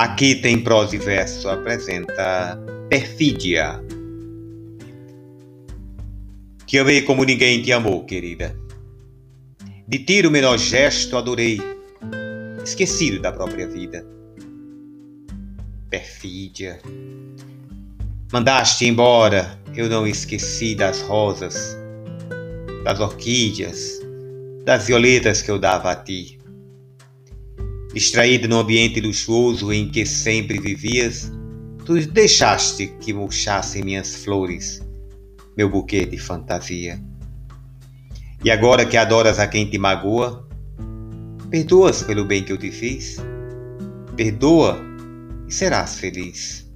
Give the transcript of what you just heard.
Aqui tem prosa e verso, apresenta Perfídia. Te amei como ninguém te amou, querida. De tiro o menor gesto adorei, esquecido da própria vida. Perfídia. Mandaste embora, eu não esqueci das rosas, das orquídeas, das violetas que eu dava a ti. Distraído no ambiente luxuoso em que sempre vivias, tu deixaste que murchassem minhas flores, meu buquê de fantasia. E agora que adoras a quem te magoa, perdoas pelo bem que eu te fiz? Perdoa e serás feliz.